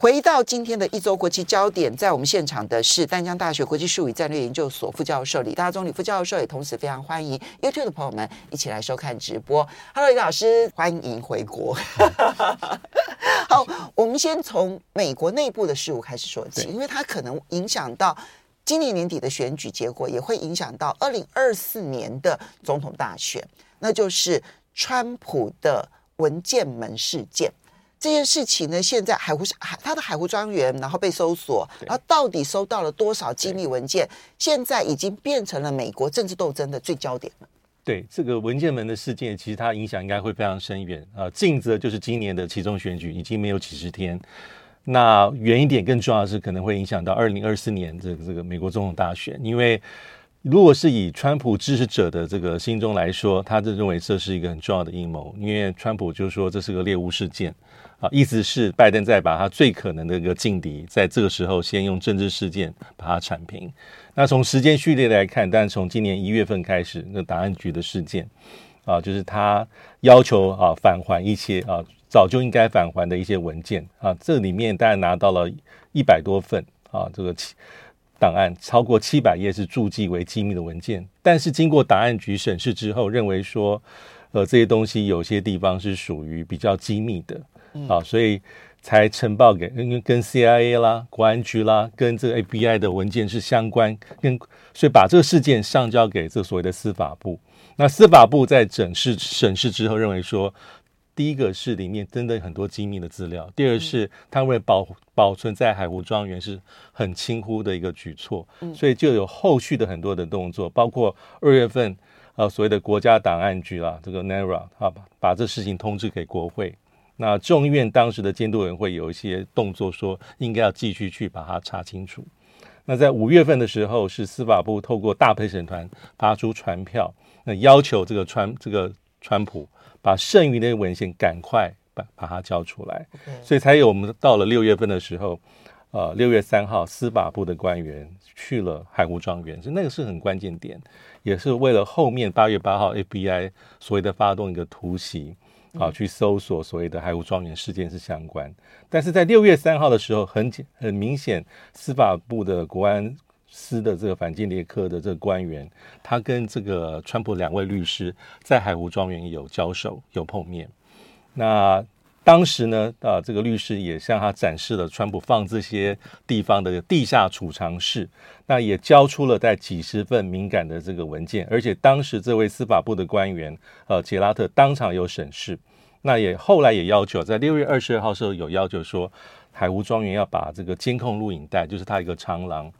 回到今天的一周国际焦点，在我们现场的是丹江大学国际术语战略研究所副教授李大中李副教授，也同时非常欢迎 YouTube 的朋友们一起来收看直播。Hello，李老师，欢迎回国。好，我们先从美国内部的事务开始说起，因为它可能影响到今年年底的选举结果，也会影响到二零二四年的总统大选，那就是川普的文件门事件。这件事情呢，现在海湖海他的海湖庄园，然后被搜索，然后到底收到了多少机密文件？现在已经变成了美国政治斗争的最焦点了。对这个文件门的事件，其实它影响应该会非常深远啊。近则就是今年的其中选举已经没有几十天，那远一点更重要的是，可能会影响到二零二四年这个这个美国总统大选，因为如果是以川普支持者的这个心中来说，他就认为这是一个很重要的阴谋，因为川普就说这是个猎巫事件。啊，意思是拜登在把他最可能的一个劲敌，在这个时候先用政治事件把它铲平。那从时间序列来看，但是从今年一月份开始，那档案局的事件，啊，就是他要求啊返还一些啊早就应该返还的一些文件啊，这里面当然拿到了一百多份啊，这个档案超过七百页是注记为机密的文件，但是经过档案局审视之后，认为说，呃，这些东西有些地方是属于比较机密的。啊，所以才呈报给，跟 CIA 啦、国安局啦、跟这个 FBI 的文件是相关，跟所以把这个事件上交给这所谓的司法部。那司法部在审视审视之后，认为说，第一个是里面真的很多机密的资料，第二是他为保保存在海湖庄园是很轻忽的一个举措，所以就有后续的很多的动作，包括二月份啊所谓的国家档案局啦，这个 NARA 啊把把这事情通知给国会。那众议院当时的监督委员会有一些动作，说应该要继续去把它查清楚。那在五月份的时候，是司法部透过大陪审团发出传票，那要求这个川这个川普把剩余的文献赶快把把它交出来。所以才有我们到了六月份的时候，呃，六月三号司法部的官员去了海湖庄园，所以那个是很关键点，也是为了后面八月八号 FBI 所谓的发动一个突袭。啊，去搜索所谓的海湖庄园事件是相关，但是在六月三号的时候，很很明显，司法部的国安司的这个反间谍科的这个官员，他跟这个川普两位律师在海湖庄园有交手、有碰面。那当时呢，啊，这个律师也向他展示了川普放这些地方的地下储藏室，那也交出了在几十份敏感的这个文件，而且当时这位司法部的官员，呃，杰拉特当场有审视，那也后来也要求在六月二十二号时候有要求说，海湖庄园要把这个监控录影带，就是他一个长廊，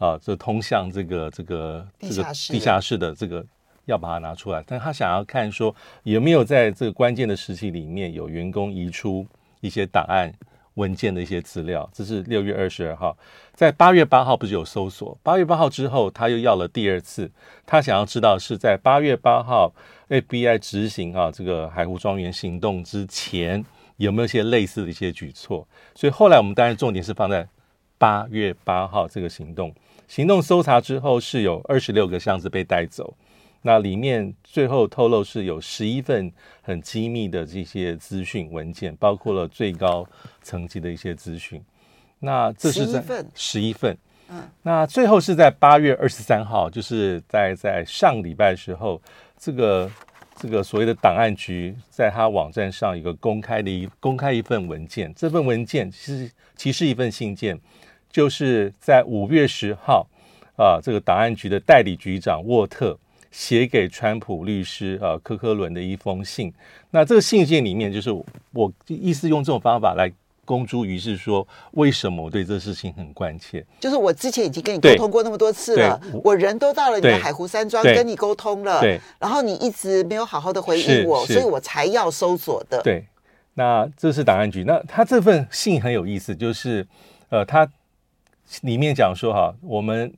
啊，这通向这个这个这个地下室的这个。要把它拿出来，但他想要看说有没有在这个关键的时期里面有员工移出一些档案文件的一些资料。这是六月二十二号，在八月八号不是有搜索？八月八号之后，他又要了第二次，他想要知道是在八月八号 FBI 执行啊这个海湖庄园行动之前有没有一些类似的一些举措。所以后来我们当然重点是放在八月八号这个行动，行动搜查之后是有二十六个箱子被带走。那里面最后透露是有十一份很机密的这些资讯文件，包括了最高层级的一些资讯。那这是在十一份，嗯，那最后是在八月二十三号，就是在在上礼拜的时候，这个这个所谓的档案局在他网站上一个公开的一公开一份文件，这份文件其实其实一份信件，就是在五月十号啊，这个档案局的代理局长沃特。写给川普律师啊科科伦的一封信，那这个信件里面就是我意思用这种方法来公诸于世，说为什么我对这事情很关切。就是我之前已经跟你沟通过那么多次了，我人都到了你的海湖山庄跟你沟通了，对，然后你一直没有好好的回应我，所以我才要搜索的。对，那这是档案局，那他这份信很有意思，就是呃，他里面讲说哈，我们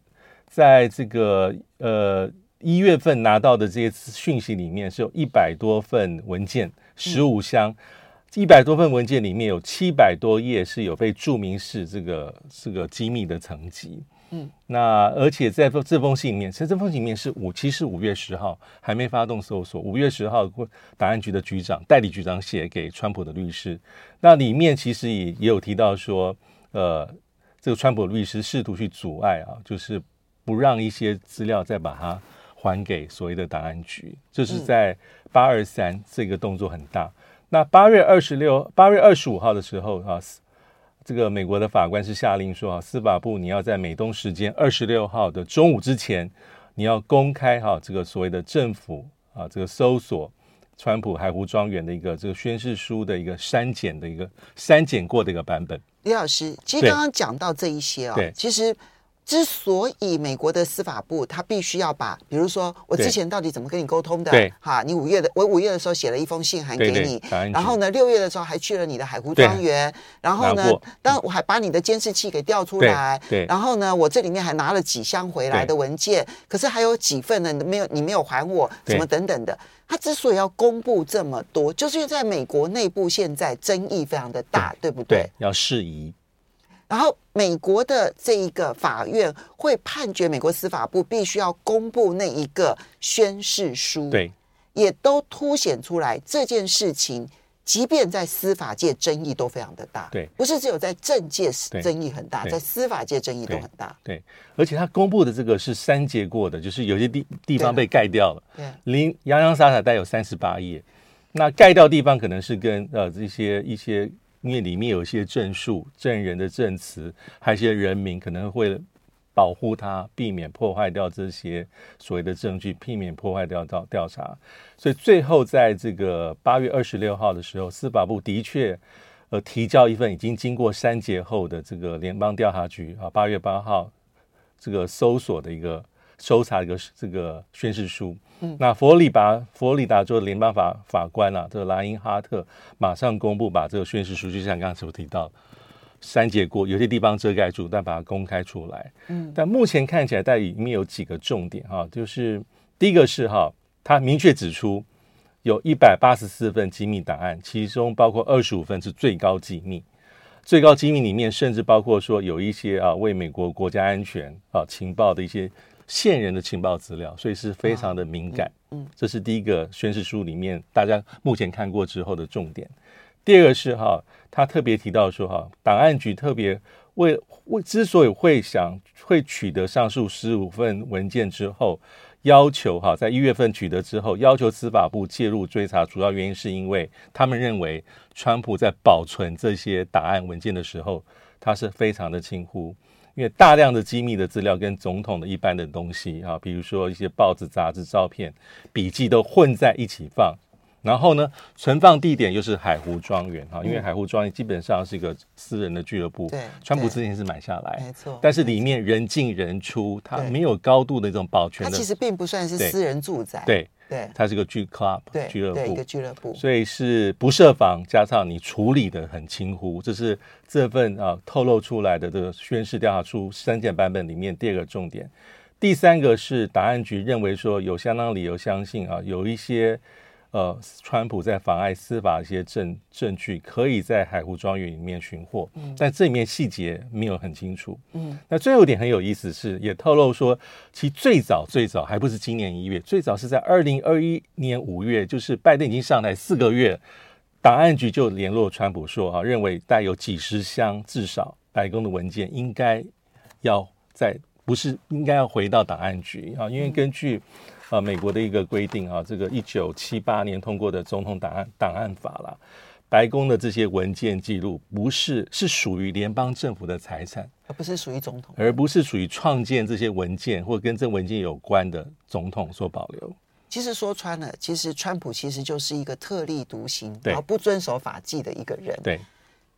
在这个呃。一月份拿到的这些讯息里面是有一百多份文件，十五箱，一百多份文件里面有七百多页是有被注明是这个这个机密的层级。嗯，那而且在这封信里面，其实这封信里面是五，其实五月十号还没发动搜索，五月十号档案局的局长代理局长写给川普的律师，那里面其实也也有提到说，呃，这个川普律师试图去阻碍啊，就是不让一些资料再把它还给所谓的档案局，这、就是在八二三这个动作很大。那八月二十六、八月二十五号的时候啊。这个美国的法官是下令说啊，司法部你要在美东时间二十六号的中午之前，你要公开哈这个所谓的政府啊这个搜索川普海湖庄园的一个这个宣誓书的一个删减的一个删减过的一个版本。李老师，其实刚刚讲到这一些啊，其实。之所以美国的司法部他必须要把，比如说我之前到底怎么跟你沟通的，对，哈，你五月的我五月的时候写了一封信函给你，对对，然后呢六月的时候还去了你的海湖庄园，然后呢，当我还把你的监视器给调出来，对，然后呢，我这里面还拿了几箱回来的文件，可是还有几份呢，没有你没有还我，什么等等的。他之所以要公布这么多，就是因为在美国内部现在争议非常的大，对，对不对？对，要适宜。然后，美国的这一个法院会判决美国司法部必须要公布那一个宣誓书，对，也都凸显出来这件事情，即便在司法界争议都非常的大，对，不是只有在政界争议很大，在司法界争议都很大，对，对，而且他公布的这个是删节过的，就是有些地地方被盖掉了，对，零洋洋洒洒带有三十八页，那盖掉地方可能是跟呃这些一些。因为里面有一些证述、证人的证词，还有一些人名，可能会保护他，避免破坏掉这些所谓的证据，避免破坏掉到调查。所以最后在这个八月二十六号的时候，司法部的确呃提交一份已经经过删节后的这个联邦调查局啊八月八号这个搜索的一个搜查一个这个宣誓书。嗯那佛罗里达佛罗里达州的联邦法法官啊，这个莱因哈特马上公布，把这个宣誓书，就像刚才所提到，删节过，有些地方遮盖住，但把它公开出来。嗯，但目前看起来，在里面有几个重点哈，就是第一个是哈，他明确指出有一百八十四份机密档案，其中包括二十五份是最高机密，最高机密里面甚至包括说有一些啊为美国国家安全啊情报的一些。线人的情报资料，所以是非常的敏感。嗯，这是第一个宣誓书里面大家目前看过之后的重点。第二个是哈，他特别提到说哈，档案局特别为为之所以会想会取得上述十五份文件之后，要求哈在一月份取得之后，要求司法部介入追查，主要原因是因为他们认为川普在保存这些档案文件的时候，他是非常的轻忽。因为大量的机密的资料跟总统的一般的东西啊，比如说一些报纸、杂志、照片、笔记都混在一起放，然后呢，存放地点又是海湖庄园哈，因为海湖庄园基本上是一个私人的俱乐部，对，川普之前是买下来，没错，但是里面人进人出，它没有高度的一种保全的，它其实并不算是私人住宅，对。对，它是个俱 club 俱乐部，一个俱乐部，所以是不设防，加上你处理的很轻忽，这是这份啊透露出来的这个宣誓调查书删减版本里面第二个重点。第三个是档案局认为说有相当理由相信啊，有一些。呃，川普在妨碍司法一些证证据，可以在海湖庄园里面寻获，嗯，但这里面细节没有很清楚。嗯，那最后一点很有意思是，也透露说，其最早最早还不是今年一月，最早是在二零二一年五月，就是拜登已经上台四个月，档案局就联络川普说，啊，认为带有几十箱至少白宫的文件应该要在，不是应该要回到档案局啊，因为根据。啊，美国的一个规定啊，这个一九七八年通过的总统档案档案法了，白宫的这些文件记录不是是属于联邦政府的财产，而不是属于总统，而不是属于创建这些文件或跟这文件有关的总统所保留。其实说穿了，其实川普其实就是一个特立独行，然后不遵守法纪的一个人。对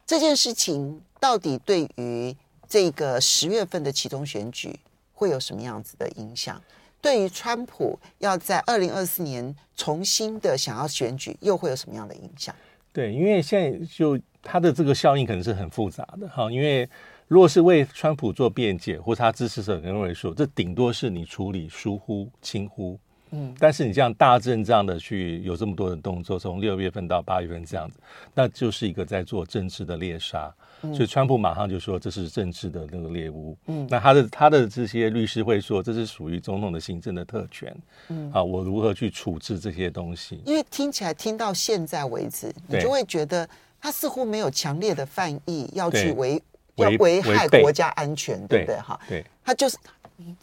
这件事情，到底对于这个十月份的其中选举会有什么样子的影响？对于川普要在二零二四年重新的想要选举，又会有什么样的影响？对，因为现在就他的这个效应可能是很复杂的哈。因为如果是为川普做辩解，或他支持者认为说，这顶多是你处理疏忽轻忽，嗯，但是你这样大阵仗的去有这么多的动作，从六月份到八月份这样子，那就是一个在做政治的猎杀。所以川普马上就说这是政治的那个猎物。嗯，那他的他的这些律师会说这是属于总统的行政的特权。嗯，啊，我如何去处置这些东西？因为听起来听到现在为止，你就会觉得他似乎没有强烈的犯意要去危要危害国家安全，对不对？哈，对，他就是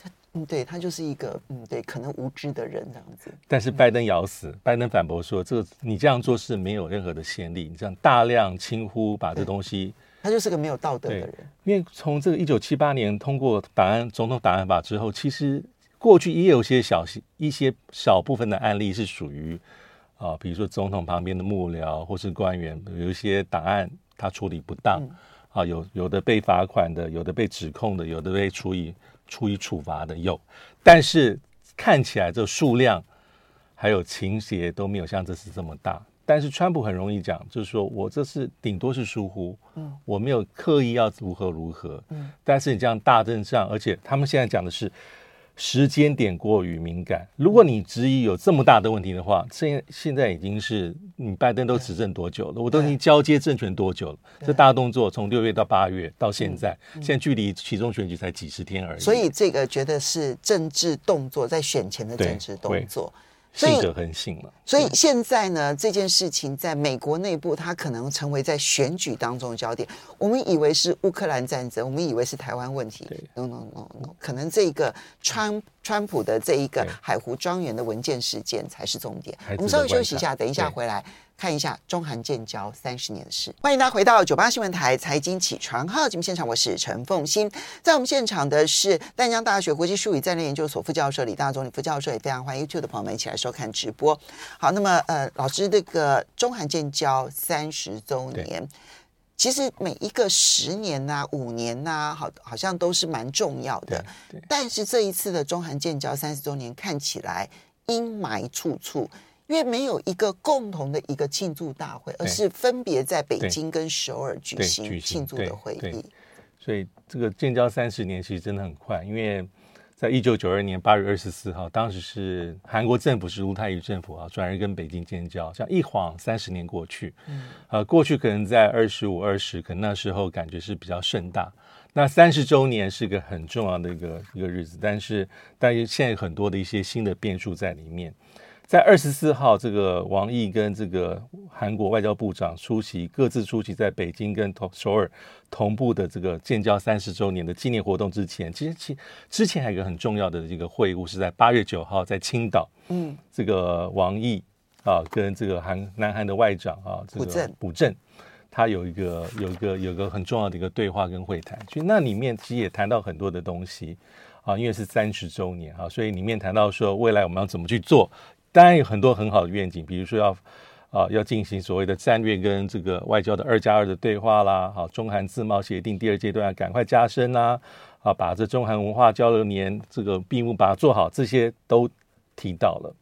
他嗯，对他就是一个嗯，对，可能无知的人这样子。但是拜登咬死，拜登反驳说，这个你这样做是没有任何的先例，你这样大量轻忽把这东西。他就是个没有道德的人，因为从这个一九七八年通过档案总统档案法之后，其实过去也有些小一些小部分的案例是属于啊，比如说总统旁边的幕僚或是官员有一些档案他处理不当、嗯、啊，有有的被罚款的，有的被指控的，有的被处以处以处罚的有，但是看起来这数量还有情节都没有像这次这么大。但是川普很容易讲，就是说我这是顶多是疏忽，嗯，我没有刻意要如何如何，嗯，但是你这样大阵仗，而且他们现在讲的是时间点过于敏感。如果你质疑有这么大的问题的话，现现在已经是你拜登都执政多久了？我都已经交接政权多久了？这大动作从六月到八月到现在，现在距离其中选举才几十天而已。所以这个觉得是政治动作，在选前的政治动作。信者恒信嘛，所以现在呢，这件事情在美国内部，它可能成为在选举当中的焦点。我们以为是乌克兰战争，我们以为是台湾问题。no no no no，可能这个川川普的这一个海湖庄园的文件事件才是重点。我们稍微休息一下，等一下回来。看一下中韩建交三十年的事，欢迎大家回到九八新闻台财经起床号节目现场，我是陈凤欣，在我们现场的是淡江大学国际术语战略研究所副教授李大中李副教授，也非常欢迎 YouTube 的朋友们一起来收看直播。好，那么呃，老师，这个中韩建交三十周年，其实每一个十年呐、啊、五年呐、啊，好好像都是蛮重要的。但是这一次的中韩建交三十周年看起来阴霾处处。因为没有一个共同的一个庆祝大会，而是分别在北京跟首尔举行庆祝的会议。所以这个建交三十年其实真的很快，因为在一九九二年八月二十四号，当时是韩国政府是卢泰愚政府啊，转而跟北京建交，像一晃三十年过去。嗯，呃，过去可能在二十五、二十，可能那时候感觉是比较盛大。那三十周年是个很重要的一个一个日子，但是但是现在很多的一些新的变数在里面。在二十四号，这个王毅跟这个韩国外交部长出席，各自出席在北京跟同首尔同步的这个建交三十周年的纪念活动之前，其实其之前还有一个很重要的这个会晤，是在八月九号在青岛，嗯，这个王毅啊跟这个韩南韩的外长啊，这个朴正，他有一个有一个有一个很重要的一个对话跟会谈，所以那里面其实也谈到很多的东西啊，因为是三十周年啊，所以里面谈到说未来我们要怎么去做。当然有很多很好的愿景，比如说要啊要进行所谓的战略跟这个外交的二加二的对话啦，好，中韩自贸协定第二阶段要赶快加深啦，啊，把这中韩文化交流年这个闭幕把它做好，这些都提到了，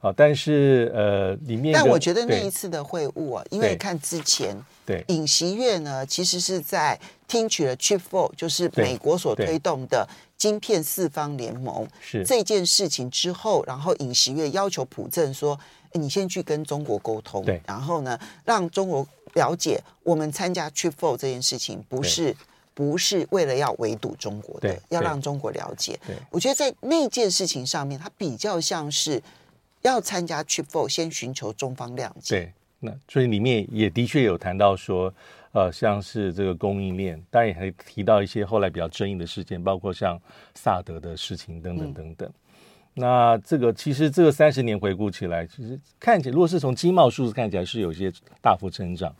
啊，但是呃里面，但我觉得那一次的会晤啊，因为看之前对。尹锡悦呢，其实是在听取了 Chip Four，就是美国所推动的。晶片四方联盟是这件事情之后，然后尹锡悦要求朴正说：“你先去跟中国沟通，对，然后呢，让中国了解我们参加 Chip Four 这件事情不是不是为了要围堵中国的，要让中国了解。我觉得在那件事情上面，它比较像是要参加 Chip Four，先寻求中方谅解。对，那所以里面也的确有谈到说。呃，像是这个供应链，当然也还提到一些后来比较争议的事件，包括像萨德的事情等等等等。嗯、那这个其实这个三十年回顾起来，其实看起来，如果是从经贸数字看起来是有些大幅增长，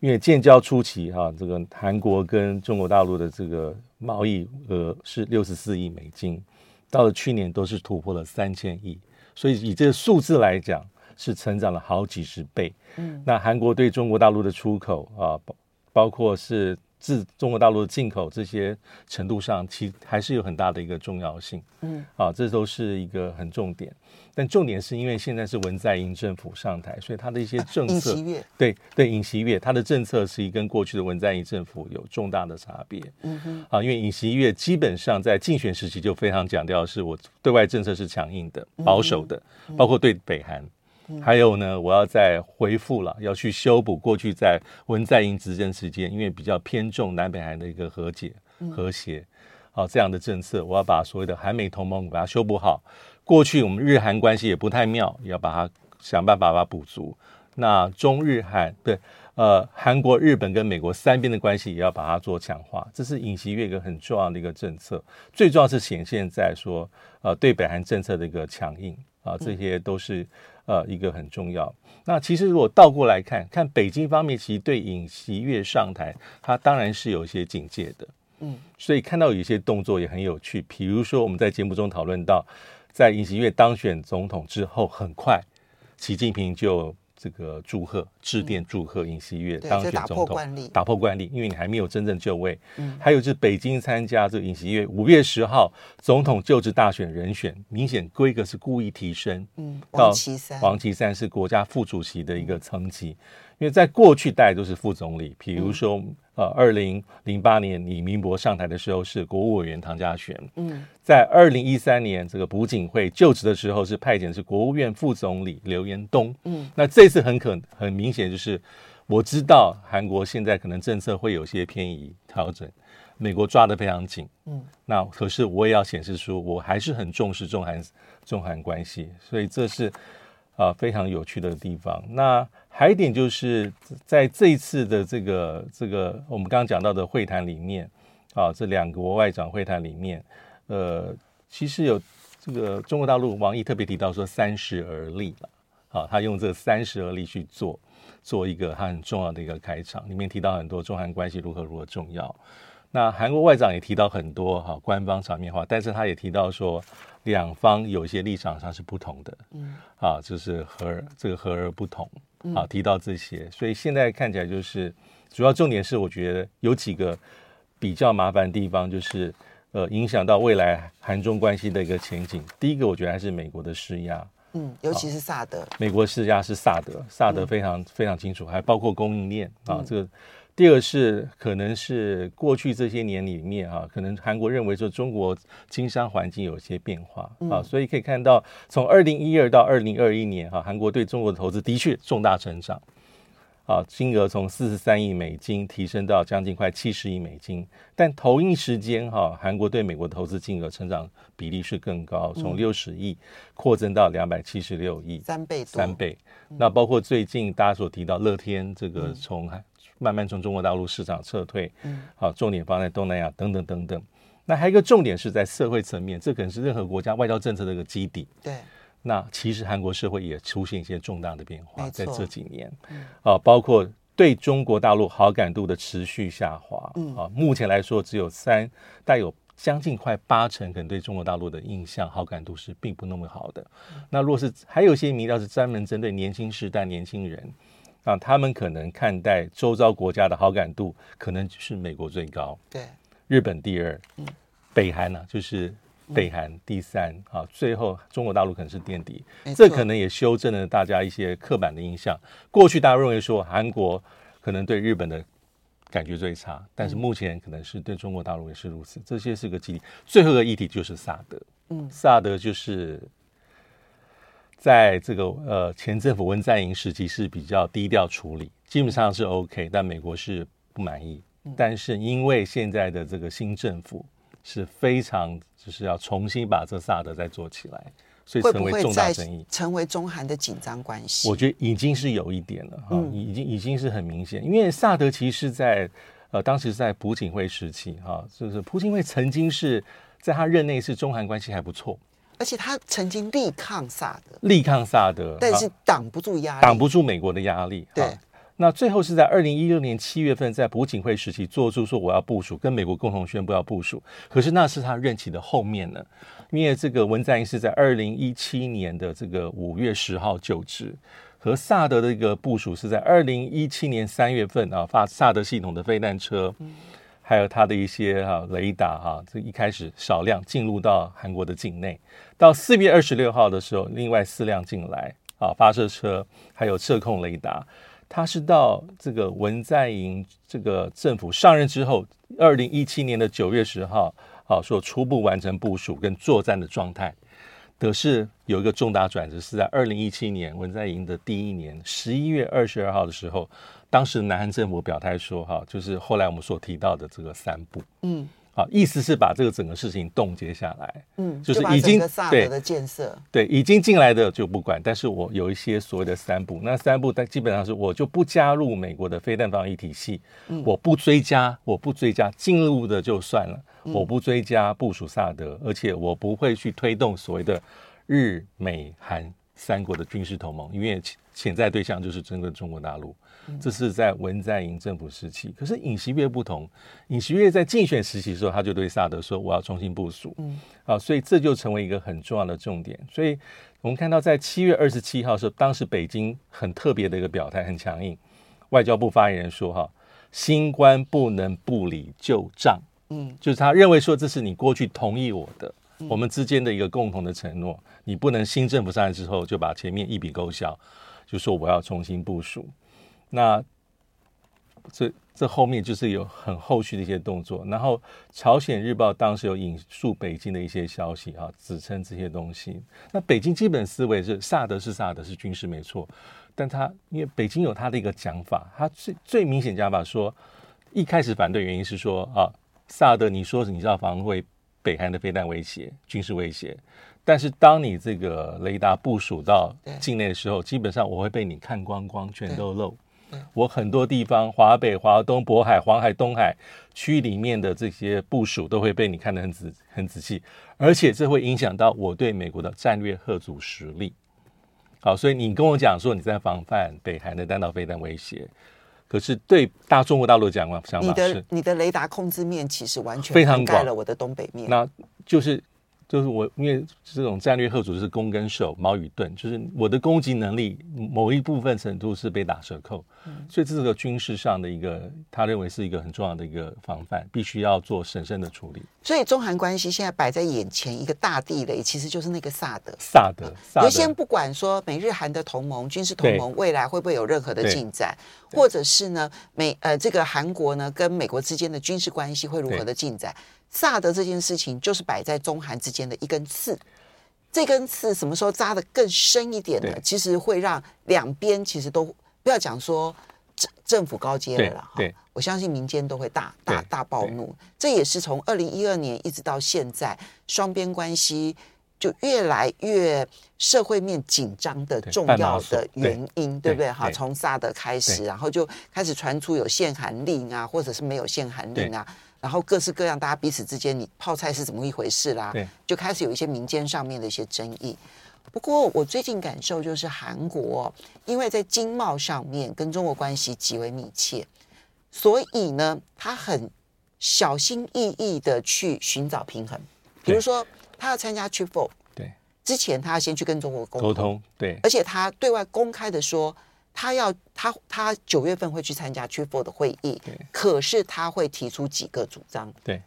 因为建交初期哈、啊，这个韩国跟中国大陆的这个贸易额是六十四亿美金，到了去年都是突破了三千亿，所以以这个数字来讲，是成长了好几十倍。嗯，那韩国对中国大陆的出口啊。包包括是自中国大陆的进口这些程度上，其还是有很大的一个重要性。嗯，啊，这都是一个很重点。但重点是因为现在是文在寅政府上台，所以他的一些政策，啊、对对，尹锡悦他的政策是跟过去的文在寅政府有重大的差别。嗯哼，啊，因为尹锡悦基本上在竞选时期就非常强调，是我对外政策是强硬的、保守的，嗯、包括对北韩。还有呢，我要再回复了，要去修补过去在文在寅执政时间，因为比较偏重南北韩的一个和解、和谐，好、啊、这样的政策，我要把所谓的韩美同盟把它修补好。过去我们日韩关系也不太妙，也要把它想办法把它补足。那中日韩对，呃，韩国、日本跟美国三边的关系也要把它做强化，这是尹锡悦一个很重要的一个政策。最重要是显现在说，呃，对北韩政策的一个强硬啊，这些都是。呃，一个很重要。那其实如果倒过来看，看北京方面，其实对尹锡悦上台，他当然是有一些警戒的。嗯，所以看到有一些动作也很有趣。比如说，我们在节目中讨论到，在尹锡悦当选总统之后，很快，习近平就。这个祝贺，致电祝贺尹锡悦当选总统，打破惯例，因为你还没有真正就位。嗯，还有就是北京参加这个尹锡悦五月十号总统就职大选人选，明显规格是故意提升。嗯，王岐山，王岐山是国家副主席的一个层级。因为在过去大家都是副总理，比如说，嗯、呃，二零零八年李明博上台的时候是国务委员唐家璇，嗯，在二零一三年这个朴槿惠就职的时候是派遣是国务院副总理刘延东，嗯，那这次很可很明显就是我知道韩国现在可能政策会有些偏移调整，美国抓得非常紧，嗯，那可是我也要显示出我还是很重视中韩中韩关系，所以这是。啊，非常有趣的地方。那还有一点就是，在这一次的这个这个我们刚刚讲到的会谈里面，啊，这两国外长会谈里面，呃，其实有这个中国大陆王毅特别提到说“三十而立”了，啊，他用这“三十而立”去做做一个他很重要的一个开场，里面提到很多中韩关系如何如何重要。那韩国外长也提到很多哈、啊、官方场面话，但是他也提到说。两方有些立场上是不同的，嗯，啊，就是和这个和而不同，啊，提到这些，所以现在看起来就是主要重点是，我觉得有几个比较麻烦的地方，就是呃，影响到未来韩中关系的一个前景。第一个，我觉得还是美国的施压，嗯，尤其是萨德，美国施压是萨德，萨德非常非常清楚，还包括供应链啊，这个。第二是可能是过去这些年里面啊，可能韩国认为说中国经商环境有些变化啊，所以可以看到从二零一二到二零二一年哈，韩国对中国的投资的确重大成长啊，金额从四十三亿美金提升到将近快七十亿美金，但同一时间哈，韩国对美国投资金额成长比例是更高，从六十亿扩增到两百七十六亿，三倍三倍。那包括最近大家所提到乐天这个从韩。慢慢从中国大陆市场撤退，嗯，好，重点放在东南亚等等等等。那还有一个重点是在社会层面，这可能是任何国家外交政策的一个基底。对，那其实韩国社会也出现一些重大的变化，在这几年，嗯啊，包括对中国大陆好感度的持续下滑，嗯，啊，目前来说只有三，带有将近快八成，可能对中国大陆的印象好感度是并不那么好的。那若是还有一些民调是专门针对年轻时代年轻人。啊，他们可能看待周遭国家的好感度，可能是美国最高，对，日本第二，嗯，北韩呢、啊、就是北韩第三，嗯、啊，最后中国大陆可能是垫底，这可能也修正了大家一些刻板的印象。过去大家认为说韩国可能对日本的感觉最差，但是目前可能是对中国大陆也是如此。这些是个基地。最后一个议题就是萨德，嗯，萨德就是。在这个呃前政府文在寅时期是比较低调处理，基本上是 OK，但美国是不满意。但是因为现在的这个新政府是非常就是要重新把这萨德再做起来，所以成为重大争议，成为中韩的紧张关系。我觉得已经是有一点了哈，已经已经是很明显。因为萨德其实是在呃当时在朴槿惠时期哈，就是朴槿惠曾经是在他任内是中韩关系还不错。而且他曾经力抗萨德，力抗萨德，但是挡不住压力，挡不住美国的压力。对，那最后是在二零一六年七月份，在朴槿惠时期做出说我要部署，跟美国共同宣布要部署。可是那是他任期的后面呢，因为这个文在寅是在二零一七年的这个五月十号就职，和萨德的一个部署是在二零一七年三月份啊，发萨德系统的飞弹车，还有它的一些哈、啊、雷达哈、这一开始少量进入到韩国的境内，到四月二十六号的时候，另外四辆进来啊，发射车还有测控雷达，它是到这个文在寅这个政府上任之后，二零一七年的九月十号。好，说初步完成部署跟作战的状态，可是有一个重大转折，是在二零一七年文在寅的第一年十一月二十二号的时候，当时南韩政府表态说，哈，就是后来我们所提到的这个三步，嗯。啊，意思是把这个整个事情冻结下来，嗯，就是已经对。的建设，对，已经进来的就不管，但是我有一些所谓的三步，那三步，但基本上是我就不加入美国的飞弹防御体系，嗯，我不追加，我不追加进入的就算了，嗯，我不追加部署萨德，而且我不会去推动所谓的日美韩三国的军事同盟，因为潜在对象就是整个中国大陆。这是在文在寅政府时期，可是尹锡悦不同，尹锡悦在竞选时期的时候，他就对萨德说：“我要重新部署。”嗯，啊，所以这就成为一个很重要的重点。所以我们看到，在七月二十七号的时候，当时北京很特别的一个表态，很强硬。外交部发言人说：“哈，新官不能不理旧账。”嗯，就是他认为说，这是你过去同意我的，我们之间的一个共同的承诺，你不能新政府上来之后就把前面一笔勾销，就说我要重新部署。那这这后面就是有很后续的一些动作，然后朝鲜日报当时有引述北京的一些消息啊，指称这些东西。那北京基本思维是萨德是萨德是军事没错，但他因为北京有他的一个讲法，他最最明显讲法说，一开始反对原因是说啊，萨德你说你是要防卫北韩的飞弹威胁、军事威胁。但是当你这个雷达部署到境内的时候，基本上我会被你看光光，全都漏。我很多地方，华北、华东、渤海、黄海、东海区域里面的这些部署都会被你看得很仔很仔细，而且这会影响到我对美国的战略核阻实力。好，所以你跟我讲说你在防范北韩的弹道飞弹威胁，可是对大中国大陆讲话想法是，你的你的雷达控制面其实完全非常广了我的东北面，那就是。就是我，因为这种战略吓阻是攻跟守，矛与盾，就是我的攻击能力某一部分程度是被打折扣，嗯、所以这是个军事上的一个，他认为是一个很重要的一个防范，必须要做审慎的处理。所以中韩关系现在摆在眼前一个大地雷，其实就是那个萨德。萨德，萨德。先不管说美日韩的同盟、军事同盟未来会不会有任何的进展，或者是呢美呃这个韩国呢跟美国之间的军事关系会如何的进展？萨德这件事情就是摆在中韩之间的一根刺，这根刺什么时候扎得更深一点呢？其实会让两边其实都不要讲说政政府高阶了啦，哈，我相信民间都会大大大暴怒。这也是从二零一二年一直到现在，双边关系就越来越社会面紧张的重要的原因，对，对不对？哈，从萨德开始，然后就开始传出有限韩令啊，或者是没有限韩令啊。然后各式各样，大家彼此之间，你泡菜是怎么一回事啦？对，就开始有一些民间上面的一些争议。不过我最近感受就是，韩国因为在经贸上面跟中国关系极为密切，所以呢，他很小心翼翼的去寻找平衡。比如说，他要参加 trifour 对，之前他要先去跟中国沟通，沟通，对，而且他对外公开的说。他要他他九月份会去参加 Triple 的会议，可是他会提出几个主张，对，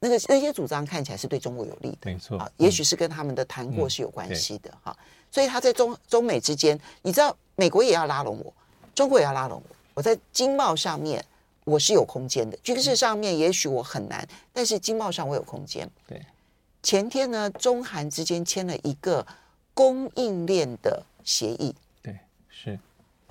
那个那些主张看起来是对中国有利的，没错。啊，也许是跟他们的谈过是有关系的哈，所以他在中中美之间，你知道美国也要拉拢我，中国也要拉拢我，我在经贸上面我是有空间的，军事上面也许我很难，但是经贸上我有空间。对，前天呢，中韩之间签了一个供应链的协议。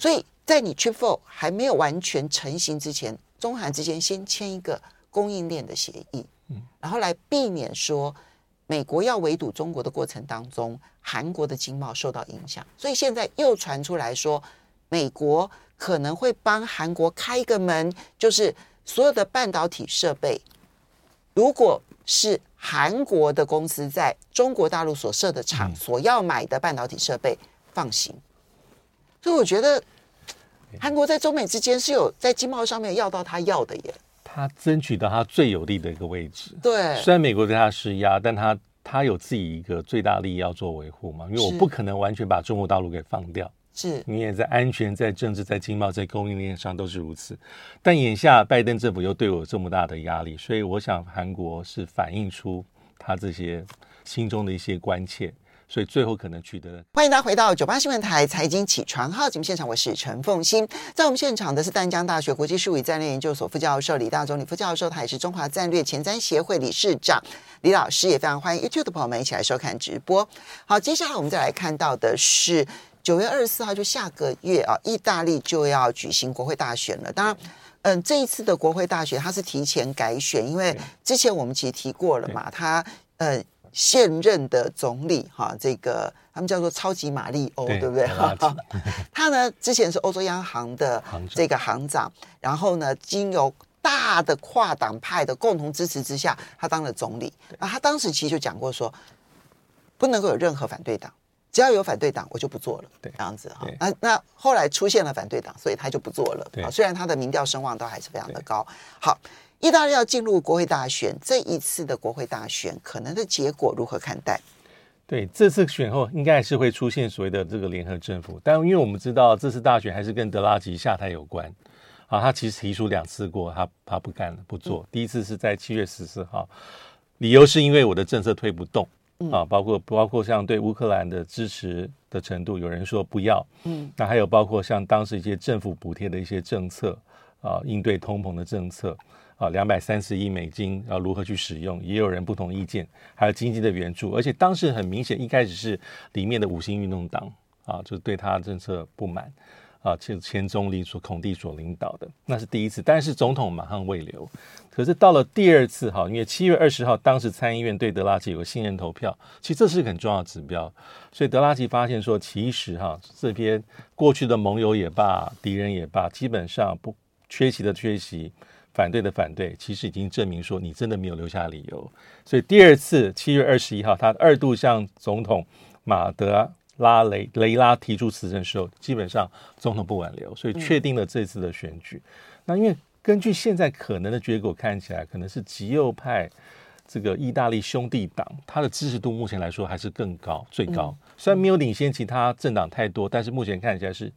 所以在你 Chip 4还没有完全成型之前，中韩之间先签一个供应链的协议，嗯，然后来避免说美国要围堵中国的过程当中，韩国的经贸受到影响。所以现在又传出来说，美国可能会帮韩国开一个门，就是所有的半导体设备，如果是韩国的公司在中国大陆所设的厂所要买的半导体设备放行。所以我觉得。韩国在中美之间是有在经贸上面要到他要的耶，他争取到他最有利的一个位置。对，虽然美国对他施压，但他他有自己一个最大利益要做维护嘛，因为我不可能完全把中国大陆给放掉。是，你也在安全、在政治、在经贸、在供应链上都是如此。但眼下拜登政府又对我有这么大的压力，所以我想韩国是反映出他这些心中的一些关切。所以最后可能取得。欢迎大家回到九八新闻台财经起床号节目现场，我是陈凤欣。在我们现场的是淡江大学国际事务与战略研究所副教授李大中李副教授，他也是中华战略前瞻协会理事长李老师，也非常欢迎 YouTube 的朋友们一起来收看直播。好，接下来我们再来看到的是九月二十四号，就下个月啊，意大利就要举行国会大选了。当然，嗯，这一次的国会大选它是提前改选，因为之前我们其实提过了嘛，他嗯。现任的总理哈，这个他们叫做超级玛丽欧，对，对不对？他呢之前是欧洲央行的这个行长，然后呢经由大的跨党派的共同支持之下，他当了总理。那他当时其实就讲过说，不能够有任何反对党，只要有反对党，我就不做了。对，这样子哈。那那后来出现了反对党，所以他就不做了。对，虽然他的民调声望都还是非常的高。好。意大利要进入国会大选，这一次的国会大选可能的结果如何看待？对，这次选后应该还是会出现所谓的这个联合政府，但因为我们知道这次大选还是跟德拉吉下台有关啊，他其实提出两次过，他他不干了，不做。嗯、第一次是在七月十四号，理由是因为我的政策推不动啊，包括包括像对乌克兰的支持的程度，有人说不要，嗯，那还有包括像当时一些政府补贴的一些政策啊，应对通膨的政策。啊，两百三十亿美金要如何去使用？也有人不同意见，还有经济的援助，而且当时很明显，一开始是里面的五星运动党啊，就对他政策不满啊，前前总理所孔蒂所领导的，那是第一次，但是总统马上未留。可是到了第二次哈，因为七月二十号，当时参议院对德拉吉有个信任投票，其实这是很重要的指标，所以德拉吉发现说，其实哈这边过去的盟友也罢，敌人也罢，基本上不缺席的缺席。反对的反对，其实已经证明说你真的没有留下理由。所以第二次七月二十一号，他二度向总统马德拉雷雷拉提出辞呈的时候，基本上总统不挽留，所以确定了这次的选举。嗯、那因为根据现在可能的结果看起来，可能是极右派这个意大利兄弟党，他的支持度目前来说还是更高，最高。嗯、虽然没有领先其他政党太多，但是目前看起来是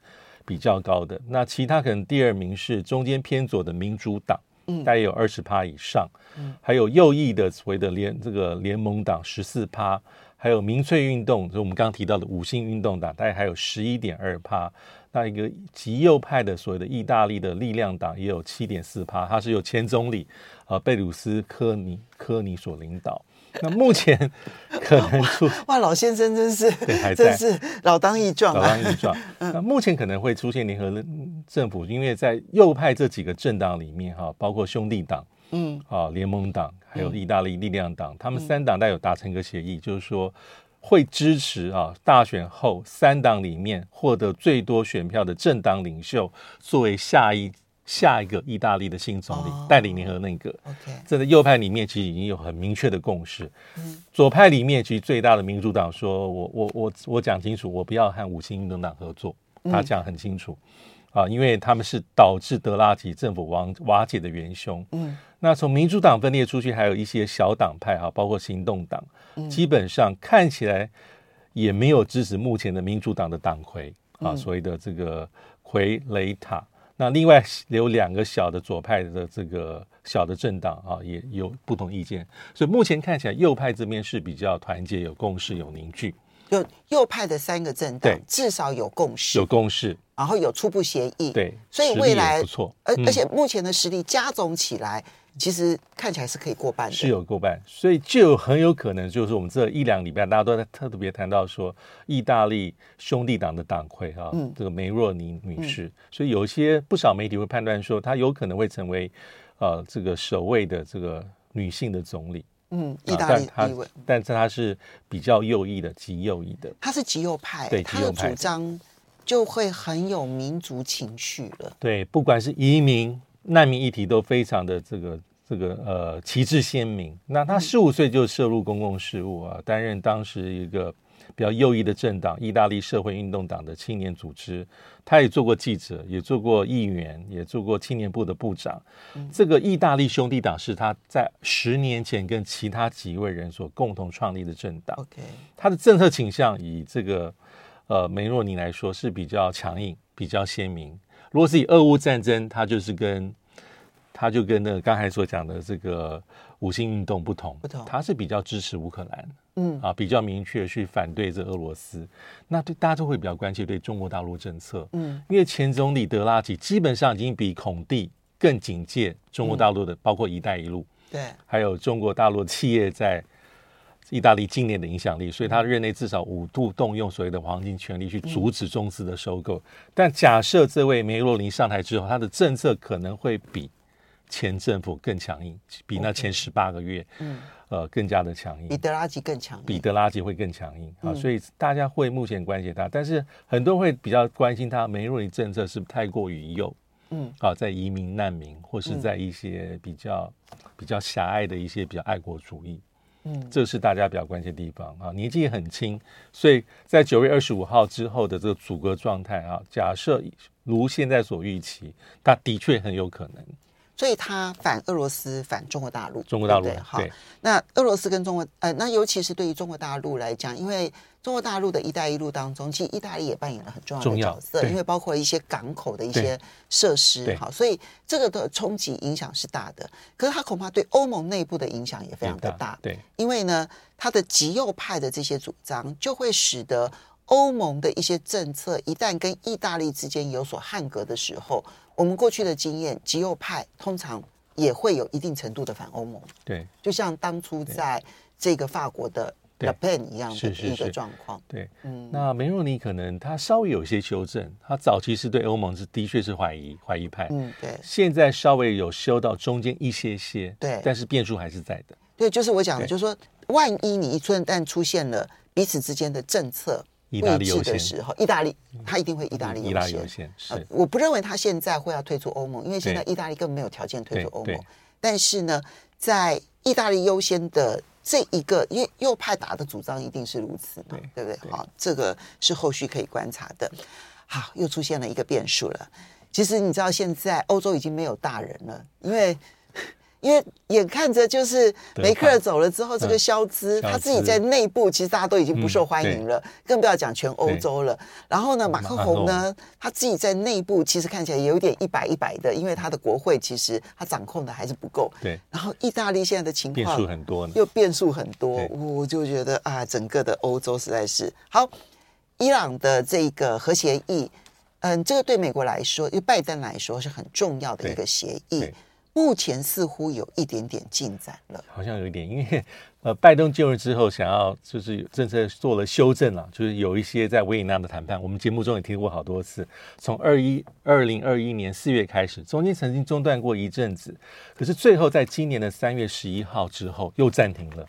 比较高的。那其他可能第二名是中间偏左的民主党。大概有二十趴以上，还有右翼的所谓的联这个联盟党十四趴，还有民粹运动，就我们刚刚提到的五星运动党，大概还有十一点二趴。那一个极右派的所谓的意大利的力量党也有七点四趴，它是由前总理呃贝鲁斯科尼科尼所领导。那目前可能出哇，老先生真是对还在真是老当益壮，啊，老当益壮。那目前可能会出现联合政府，因为在右派这几个政党里面哈，包括兄弟党，嗯啊联盟党，还有意大利力量党，他们三党带有达成一个协议，就是说会支持啊大选后三党里面获得最多选票的政党领袖作为下一。下一个意大利的新总理带领联合内阁，这个右派里面其实已经有很明确的共识。左派里面其实最大的民主党说：“我我我我讲清楚，我不要和五星运动党合作。”他讲很清楚啊，因为他们是导致德拉吉政府瓦瓦解的元凶。嗯，那从民主党分裂出去，还有一些小党派哈，包括行动党，基本上看起来也没有支持目前的民主党的党魁啊，所谓的这个奎雷塔。那另外有两个小的左派的这个小的政党啊，也有不同意见，所以目前看起来右派这边是比较团结、有共识、有凝聚。就右派的三个政党，至少有共识，有共识，然后有初步协议。对，所以未来不错，而而且目前的实力加总起来。其实看起来是可以过半的，是有过半，所以就很有可能就是我们这一两礼拜，大家都在特别谈到说，意大利兄弟党的党魁哈，嗯、这个梅若尼女士，嗯、所以有一些不少媒体会判断说，她有可能会成为呃这个首位的这个女性的总理。嗯，意大利但是她是比较右翼的，极右翼的，她是极右派，对，她的主张就会很有民族情绪了。对，不管是移民。难民议题都非常的这个这个呃旗帜鲜明。那他十五岁就涉入公共事务啊，担任当时一个比较右翼的政党意大利社会运动党的青年组织。他也做过记者，也做过议员，也做过青年部的部长。这个意大利兄弟党是他在十年前跟其他几位人所共同创立的政党。OK，他的政策倾向以这个呃梅洛尼来说是比较强硬、比较鲜明。如果是以俄乌战争，他就是跟他就跟那个刚才所讲的这个五星运动不同，不同，他是比较支持乌克兰，嗯。啊，比较明确去反对这俄罗斯。那对大家都会比较关切对中国大陆政策，嗯，因为前总理德拉吉基本上已经比孔蒂更警戒中国大陆的，嗯、包括“一带一路”，对，还有中国大陆企业在意大利今年的影响力，所以他任内至少五度动用所谓的黄金权力去阻止中资的收购。嗯、但假设这位梅洛尼上台之后，他的政策可能会比。前政府更强硬，比那前十八个月嗯，呃，更加的强硬，比德拉吉更强硬，比德拉吉会更强硬啊，嗯、所以大家会目前关心他，但是很多人会比较关心他梅洛尼政策是不是太过于右，嗯，啊，在移民难民或是在一些比较、嗯、比较狭隘的一些比较爱国主义，嗯，这是大家比较关心的地方。啊，年纪也很轻，所以在九月二十五号之后的这个阻隔状态啊，假设如现在所预期，他的确很有可能。所以他反俄罗斯，反中国大陆，中国大陆对，好。那俄罗斯跟中国，呃，那尤其是对于中国大陆来讲，因为中国大陆的一带一路当中，其实意大利也扮演了很重要的角色，因为包括一些港口的一些设施，好，所以这个的冲击影响是大的。可是它恐怕对欧盟内部的影响也非常的大，对，因为呢，它的极右派的这些主张，就会使得欧盟的一些政策一旦跟意大利之间有所汉格的时候。我们过去的经验，极右派通常也会有一定程度的反欧盟。对，就像当初在这个法国的 Le Pen 一样的一个状况。对，嗯，那梅洛尼可能他稍微有一些修正，他早期是对欧盟是的确是怀疑怀疑派，嗯，对。现在稍微有修到中间一些些，对，但是变数还是在的。对，就是我讲的，就是说，万一你一旦出现了彼此之间的政策。意大利的时候，意大利他一定会意大利优先。是、呃，我不认为他现在会要退出欧盟，因为现在意大利根本没有条件退出欧盟。但是呢，在意大利优先的这一个，因为右派打的主张一定是如此嘛，对，对不对？好，这个是后续可以观察的。好，又出现了一个变数了。其实你知道，现在欧洲已经没有大人了，因为。因为眼看着就是梅克尔走了之后，这个肖兹他自己在内部其实大家都已经不受欢迎了，更不要讲全欧洲了。然后呢，马克宏呢，他自己在内部其实看起来也有点一摆一摆的，因为他的国会其实他掌控的还是不够。对。然后意大利现在的情况变数很多，又变数很多，我就觉得啊，整个的欧洲实在是好。伊朗的这个核协议，嗯，这个对美国来说，对拜登来说是很重要的一个协议。目前似乎有一点点进展了，好像有一点，因为呃，拜登就任之后，想要就是政策做了修正了，就是有一些在维也纳的谈判，我们节目中也提过好多次，从二一二零二一年四月开始，中间曾经中断过一阵子，可是最后在今年的三月十一号之后又暂停了。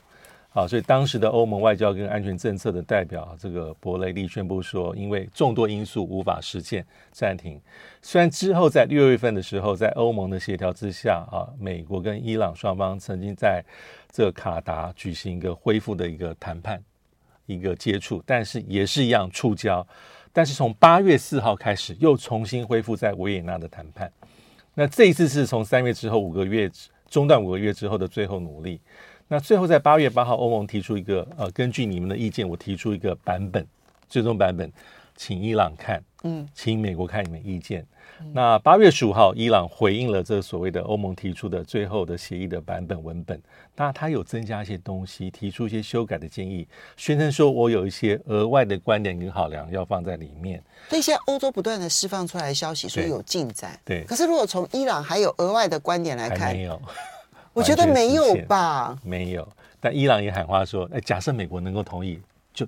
啊，所以当时的欧盟外交跟安全政策的代表这个博雷利宣布说，因为众多因素无法实现暂停。虽然之后在六月份的时候，在欧盟的协调之下，啊，美国跟伊朗双方曾经在这卡达举行一个恢复的一个谈判，一个接触，但是也是一样触礁。但是从八月四号开始，又重新恢复在维也纳的谈判。那这一次是从三月之后五个月中断五个月之后的最后努力。那最后在八月八号，欧盟提出一个呃，根据你们的意见，我提出一个版本，最终版本，请伊朗看，嗯，请美国看你们意见。嗯、那八月十五号，伊朗回应了这所谓的欧盟提出的最后的协议的版本文本，那他有增加一些东西，提出一些修改的建议，宣称说我有一些额外的观点跟考量要放在里面。所以现在欧洲不断的释放出来的消息说有进展，对。可是如果从伊朗还有额外的观点来看，没有。我觉得没有吧，没有。但伊朗也喊话说，哎，假设美国能够同意，就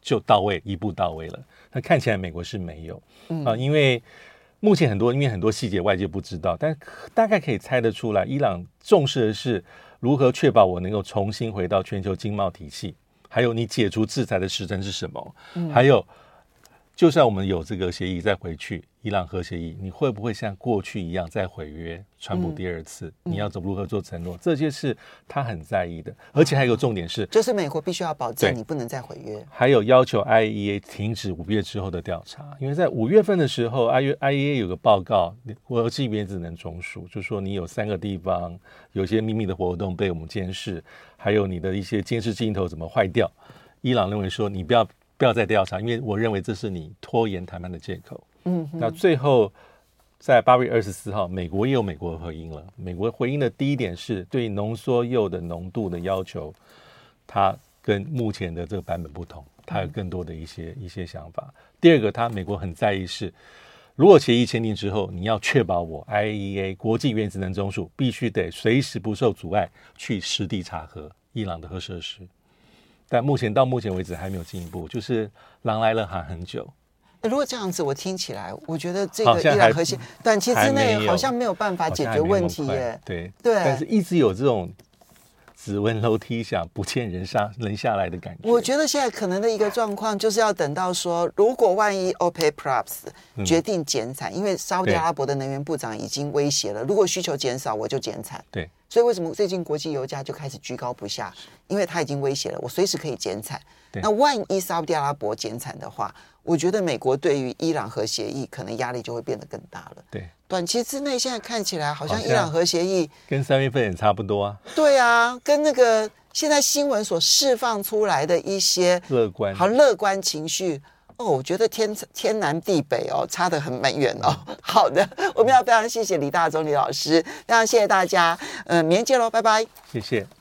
就到位，一步到位了。那看起来美国是没有，嗯、啊，因为目前很多，因为很多细节外界不知道，但大概可以猜得出来，伊朗重视的是如何确保我能够重新回到全球经贸体系，还有你解除制裁的时程是什么，嗯、还有。就算我们有这个协议再回去，伊朗核协议，你会不会像过去一样再毁约？川普第二次，嗯、你要怎么如何做承诺？嗯、这些是他很在意的，而且还有个重点是，就是美国必须要保证你不能再毁约，还有要求 IAEA 停止五月之后的调查，因为在五月份的时候，IAEA 有个报告，我这边只能重述，就说你有三个地方有些秘密的活动被我们监视，还有你的一些监视镜头怎么坏掉？伊朗认为说你不要。不要再调查，因为我认为这是你拖延谈判的借口。嗯，那最后在八月二十四号，美国也有美国的回应了。美国回应的第一点是对浓缩铀的浓度的要求，它跟目前的这个版本不同，它有更多的一些一些想法。第二个，它美国很在意是，如果协议签订之后，你要确保我 IAEA 国际原子能总署必须得随时不受阻碍去实地查核伊朗的核设施。但目前到目前为止还没有进一步，就是狼来了喊很久。如果这样子，我听起来，我觉得这个伊朗核心短期之内好像没有办法解决问题耶。对对，但是一直有这种只闻楼梯响，不见人上人下来的感觉。我觉得现在可能的一个状况，就是要等到说，如果万一 OPEC Plus 决定减产，嗯、因为沙特阿拉伯的能源部长已经威胁了，如果需求减少，我就减产。对。所以为什么最近国际油价就开始居高不下？因为它已经威胁了，我随时可以减产。那万一沙特阿拉伯减产的话，我觉得美国对于伊朗核协议可能压力就会变得更大了。对，短期之内现在看起来好像伊朗核协议跟三月份也差不多啊。对啊，跟那个现在新闻所释放出来的一些乐观好乐观情绪。哦，我觉得天天南地北哦，差得很蛮远哦。好的，我们要非常谢谢李大中李老师，非常谢谢大家，嗯、明天见喽，拜拜，谢谢。